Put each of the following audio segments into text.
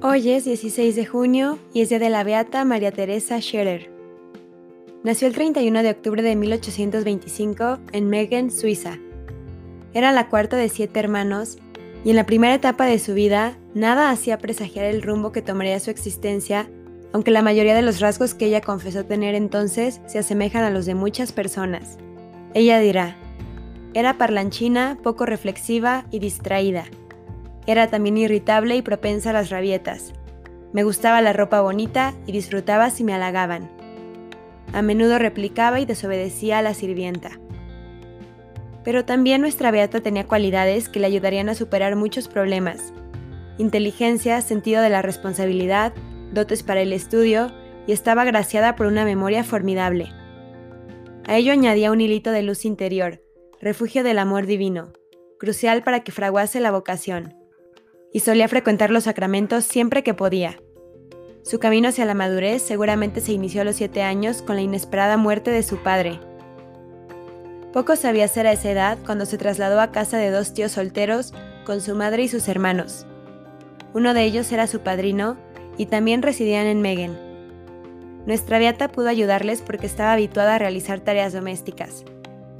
Hoy es 16 de junio y es día de la beata María Teresa Scherer. Nació el 31 de octubre de 1825 en Megen, Suiza. Era la cuarta de siete hermanos y en la primera etapa de su vida nada hacía presagiar el rumbo que tomaría su existencia, aunque la mayoría de los rasgos que ella confesó tener entonces se asemejan a los de muchas personas. Ella dirá, era parlanchina, poco reflexiva y distraída era también irritable y propensa a las rabietas. Me gustaba la ropa bonita y disfrutaba si me halagaban. A menudo replicaba y desobedecía a la sirvienta. Pero también nuestra Beata tenía cualidades que le ayudarían a superar muchos problemas. Inteligencia, sentido de la responsabilidad, dotes para el estudio y estaba agraciada por una memoria formidable. A ello añadía un hilito de luz interior, refugio del amor divino, crucial para que fraguase la vocación y solía frecuentar los sacramentos siempre que podía. Su camino hacia la madurez seguramente se inició a los siete años con la inesperada muerte de su padre. Poco sabía hacer a esa edad cuando se trasladó a casa de dos tíos solteros con su madre y sus hermanos. Uno de ellos era su padrino y también residían en Megen. Nuestra beata pudo ayudarles porque estaba habituada a realizar tareas domésticas,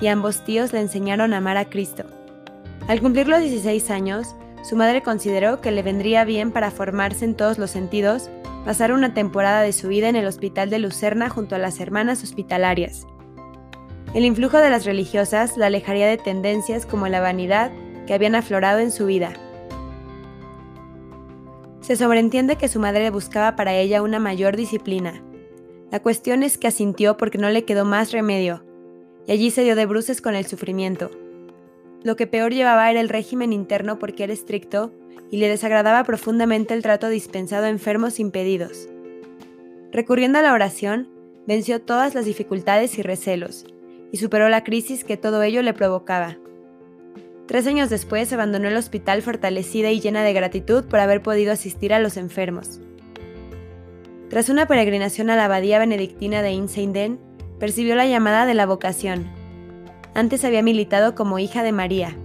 y ambos tíos le enseñaron a amar a Cristo. Al cumplir los 16 años, su madre consideró que le vendría bien para formarse en todos los sentidos pasar una temporada de su vida en el hospital de Lucerna junto a las hermanas hospitalarias. El influjo de las religiosas la alejaría de tendencias como la vanidad que habían aflorado en su vida. Se sobreentiende que su madre buscaba para ella una mayor disciplina. La cuestión es que asintió porque no le quedó más remedio, y allí se dio de bruces con el sufrimiento. Lo que peor llevaba era el régimen interno porque era estricto y le desagradaba profundamente el trato dispensado a enfermos impedidos. Recurriendo a la oración, venció todas las dificultades y recelos, y superó la crisis que todo ello le provocaba. Tres años después abandonó el hospital fortalecida y llena de gratitud por haber podido asistir a los enfermos. Tras una peregrinación a la abadía benedictina de Inseinden, percibió la llamada de la vocación antes había militado como hija de María.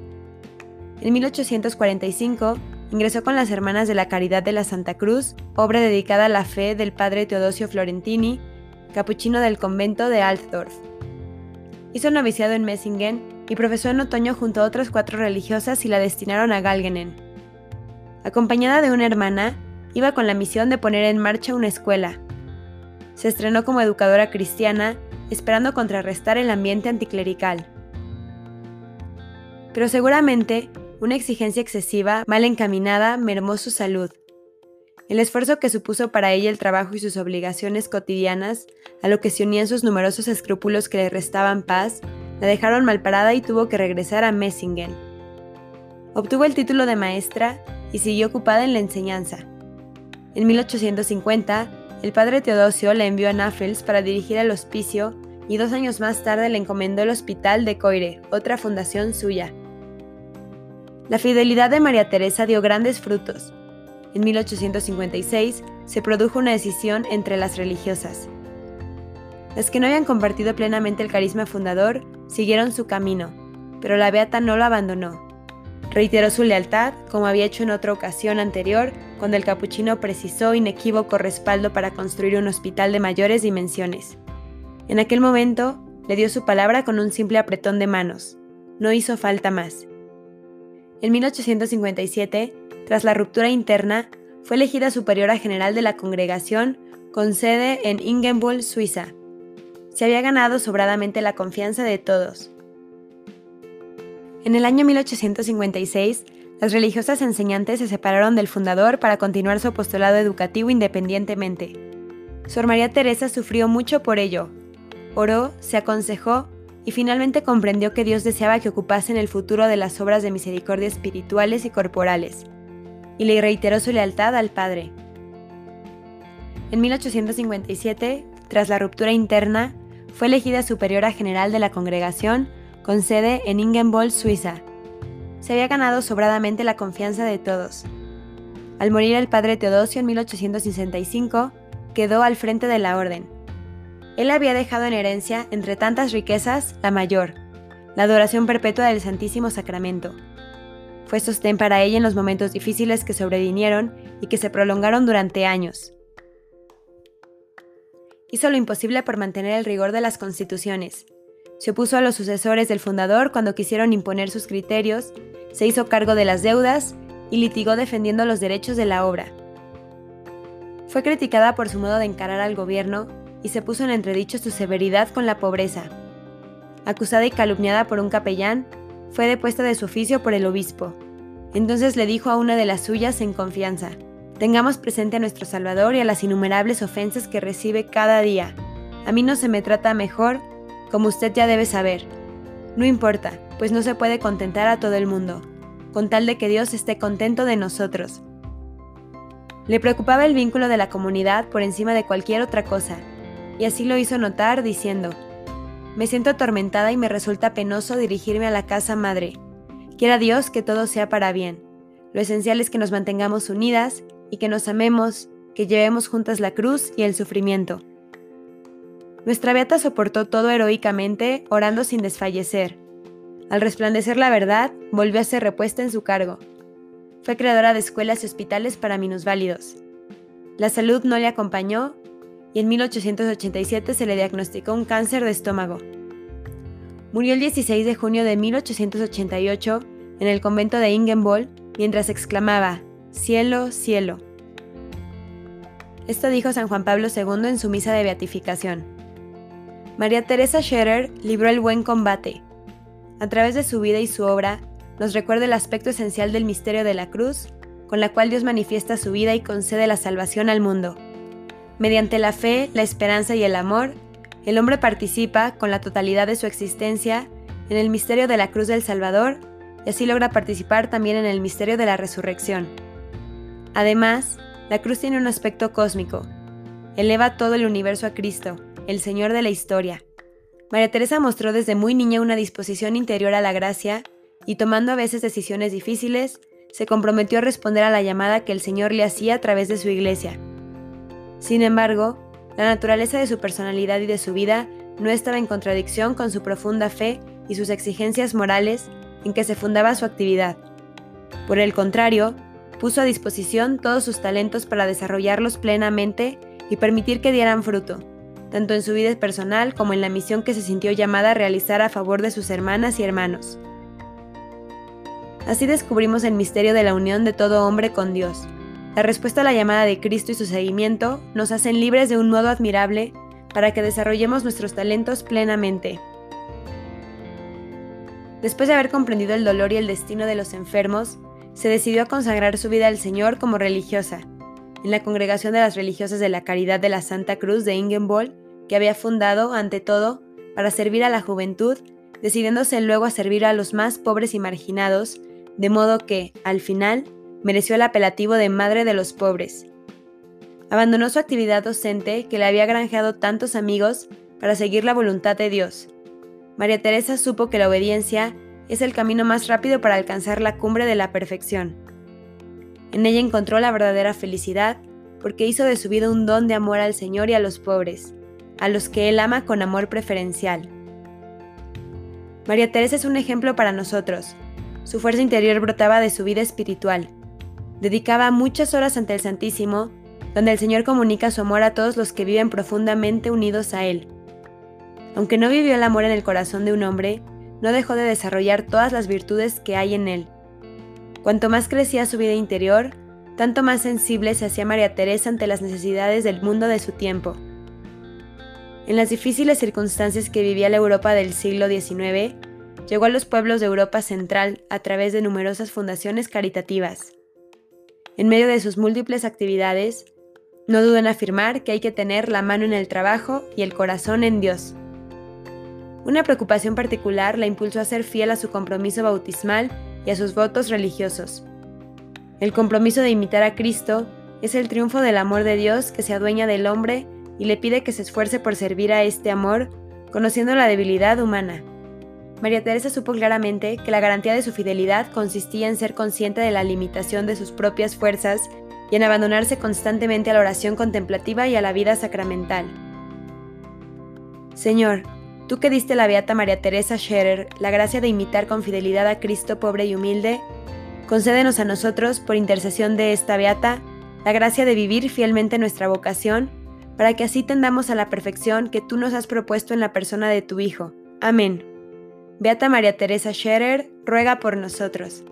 En 1845 ingresó con las Hermanas de la Caridad de la Santa Cruz, obra dedicada a la fe del padre Teodosio Florentini, capuchino del convento de Altdorf. Hizo noviciado en Messingen y profesó en otoño junto a otras cuatro religiosas y la destinaron a Galgenen. Acompañada de una hermana, iba con la misión de poner en marcha una escuela. Se estrenó como educadora cristiana, esperando contrarrestar el ambiente anticlerical pero seguramente una exigencia excesiva, mal encaminada, mermó su salud. El esfuerzo que supuso para ella el trabajo y sus obligaciones cotidianas, a lo que se unían sus numerosos escrúpulos que le restaban paz, la dejaron malparada y tuvo que regresar a Messingen. Obtuvo el título de maestra y siguió ocupada en la enseñanza. En 1850, el padre Teodosio la envió a Nafels para dirigir el hospicio y dos años más tarde le encomendó el hospital de Coire, otra fundación suya. La fidelidad de María Teresa dio grandes frutos. En 1856 se produjo una decisión entre las religiosas. Las que no habían compartido plenamente el carisma fundador siguieron su camino, pero la beata no lo abandonó. Reiteró su lealtad, como había hecho en otra ocasión anterior, cuando el capuchino precisó inequívoco respaldo para construir un hospital de mayores dimensiones. En aquel momento, le dio su palabra con un simple apretón de manos. No hizo falta más. En 1857, tras la ruptura interna, fue elegida superiora general de la congregación con sede en Ingenbull, Suiza. Se había ganado sobradamente la confianza de todos. En el año 1856, las religiosas enseñantes se separaron del fundador para continuar su apostolado educativo independientemente. Sor María Teresa sufrió mucho por ello. Oró, se aconsejó y finalmente comprendió que Dios deseaba que ocupasen el futuro de las obras de misericordia espirituales y corporales, y le reiteró su lealtad al Padre. En 1857, tras la ruptura interna, fue elegida superiora general de la congregación con sede en Ingenboll, Suiza. Se había ganado sobradamente la confianza de todos. Al morir el padre Teodosio en 1865, quedó al frente de la orden, él había dejado en herencia, entre tantas riquezas, la mayor, la adoración perpetua del Santísimo Sacramento. fue sostén para ella en los momentos difíciles que sobrevinieron y que se prolongaron durante años. Hizo lo imposible por mantener el rigor de las constituciones. Se opuso a los sucesores del fundador cuando quisieron imponer sus criterios, se hizo cargo de las deudas y litigó defendiendo los derechos de la obra. Fue criticada por su modo de encarar al gobierno y se puso en entredicho su severidad con la pobreza. Acusada y calumniada por un capellán, fue depuesta de su oficio por el obispo. Entonces le dijo a una de las suyas en confianza, Tengamos presente a nuestro Salvador y a las innumerables ofensas que recibe cada día. A mí no se me trata mejor, como usted ya debe saber. No importa, pues no se puede contentar a todo el mundo, con tal de que Dios esté contento de nosotros. Le preocupaba el vínculo de la comunidad por encima de cualquier otra cosa, y así lo hizo notar diciendo, Me siento atormentada y me resulta penoso dirigirme a la casa madre. Quiera Dios que todo sea para bien. Lo esencial es que nos mantengamos unidas y que nos amemos, que llevemos juntas la cruz y el sufrimiento. Nuestra beata soportó todo heroicamente, orando sin desfallecer. Al resplandecer la verdad, volvió a ser repuesta en su cargo. Fue creadora de escuelas y hospitales para minusválidos. La salud no le acompañó y en 1887 se le diagnosticó un cáncer de estómago. Murió el 16 de junio de 1888 en el convento de Ingenboll mientras exclamaba, Cielo, cielo. Esto dijo San Juan Pablo II en su misa de beatificación. María Teresa Scherer libró el buen combate. A través de su vida y su obra, nos recuerda el aspecto esencial del misterio de la cruz, con la cual Dios manifiesta su vida y concede la salvación al mundo. Mediante la fe, la esperanza y el amor, el hombre participa, con la totalidad de su existencia, en el misterio de la cruz del Salvador y así logra participar también en el misterio de la resurrección. Además, la cruz tiene un aspecto cósmico. Eleva todo el universo a Cristo, el Señor de la historia. María Teresa mostró desde muy niña una disposición interior a la gracia y tomando a veces decisiones difíciles, se comprometió a responder a la llamada que el Señor le hacía a través de su iglesia. Sin embargo, la naturaleza de su personalidad y de su vida no estaba en contradicción con su profunda fe y sus exigencias morales en que se fundaba su actividad. Por el contrario, puso a disposición todos sus talentos para desarrollarlos plenamente y permitir que dieran fruto, tanto en su vida personal como en la misión que se sintió llamada a realizar a favor de sus hermanas y hermanos. Así descubrimos el misterio de la unión de todo hombre con Dios. La respuesta a la llamada de Cristo y su seguimiento nos hacen libres de un modo admirable para que desarrollemos nuestros talentos plenamente. Después de haber comprendido el dolor y el destino de los enfermos, se decidió a consagrar su vida al Señor como religiosa, en la Congregación de las Religiosas de la Caridad de la Santa Cruz de Ingenboll, que había fundado, ante todo, para servir a la juventud, decidiéndose luego a servir a los más pobres y marginados, de modo que, al final, mereció el apelativo de Madre de los Pobres. Abandonó su actividad docente, que le había granjeado tantos amigos, para seguir la voluntad de Dios, María Teresa supo que la obediencia es el camino más rápido para alcanzar la cumbre de la perfección. En ella encontró la verdadera felicidad porque hizo de su vida un don de amor al Señor y a los pobres, a los que Él ama con amor preferencial. María Teresa es un ejemplo para nosotros. Su fuerza interior brotaba de su vida espiritual. Dedicaba muchas horas ante el Santísimo, donde el Señor comunica su amor a todos los que viven profundamente unidos a Él. Aunque no vivió el amor en el corazón de un hombre, no dejó de desarrollar todas las virtudes que hay en él. Cuanto más crecía su vida interior, tanto más sensible se hacía María Teresa ante las necesidades del mundo de su tiempo. En las difíciles circunstancias que vivía la Europa del siglo XIX, llegó a los pueblos de Europa Central a través de numerosas fundaciones caritativas. En medio de sus múltiples actividades, no dudo en afirmar que hay que tener la mano en el trabajo y el corazón en Dios. Una preocupación particular la impulsó a ser fiel a su compromiso bautismal y a sus votos religiosos. El compromiso de imitar a Cristo es el triunfo del amor de Dios que se adueña del hombre y le pide que se esfuerce por servir a este amor, conociendo la debilidad humana. María Teresa supo claramente que la garantía de su fidelidad consistía en ser consciente de la limitación de sus propias fuerzas y en abandonarse constantemente a la oración contemplativa y a la vida sacramental. Señor, Tú que diste a la beata María Teresa Scherer la gracia de imitar con fidelidad a Cristo pobre y humilde, concédenos a nosotros, por intercesión de esta beata, la gracia de vivir fielmente nuestra vocación, para que así tendamos a la perfección que tú nos has propuesto en la persona de tu Hijo. Amén. Beata María Teresa Scherer, ruega por nosotros.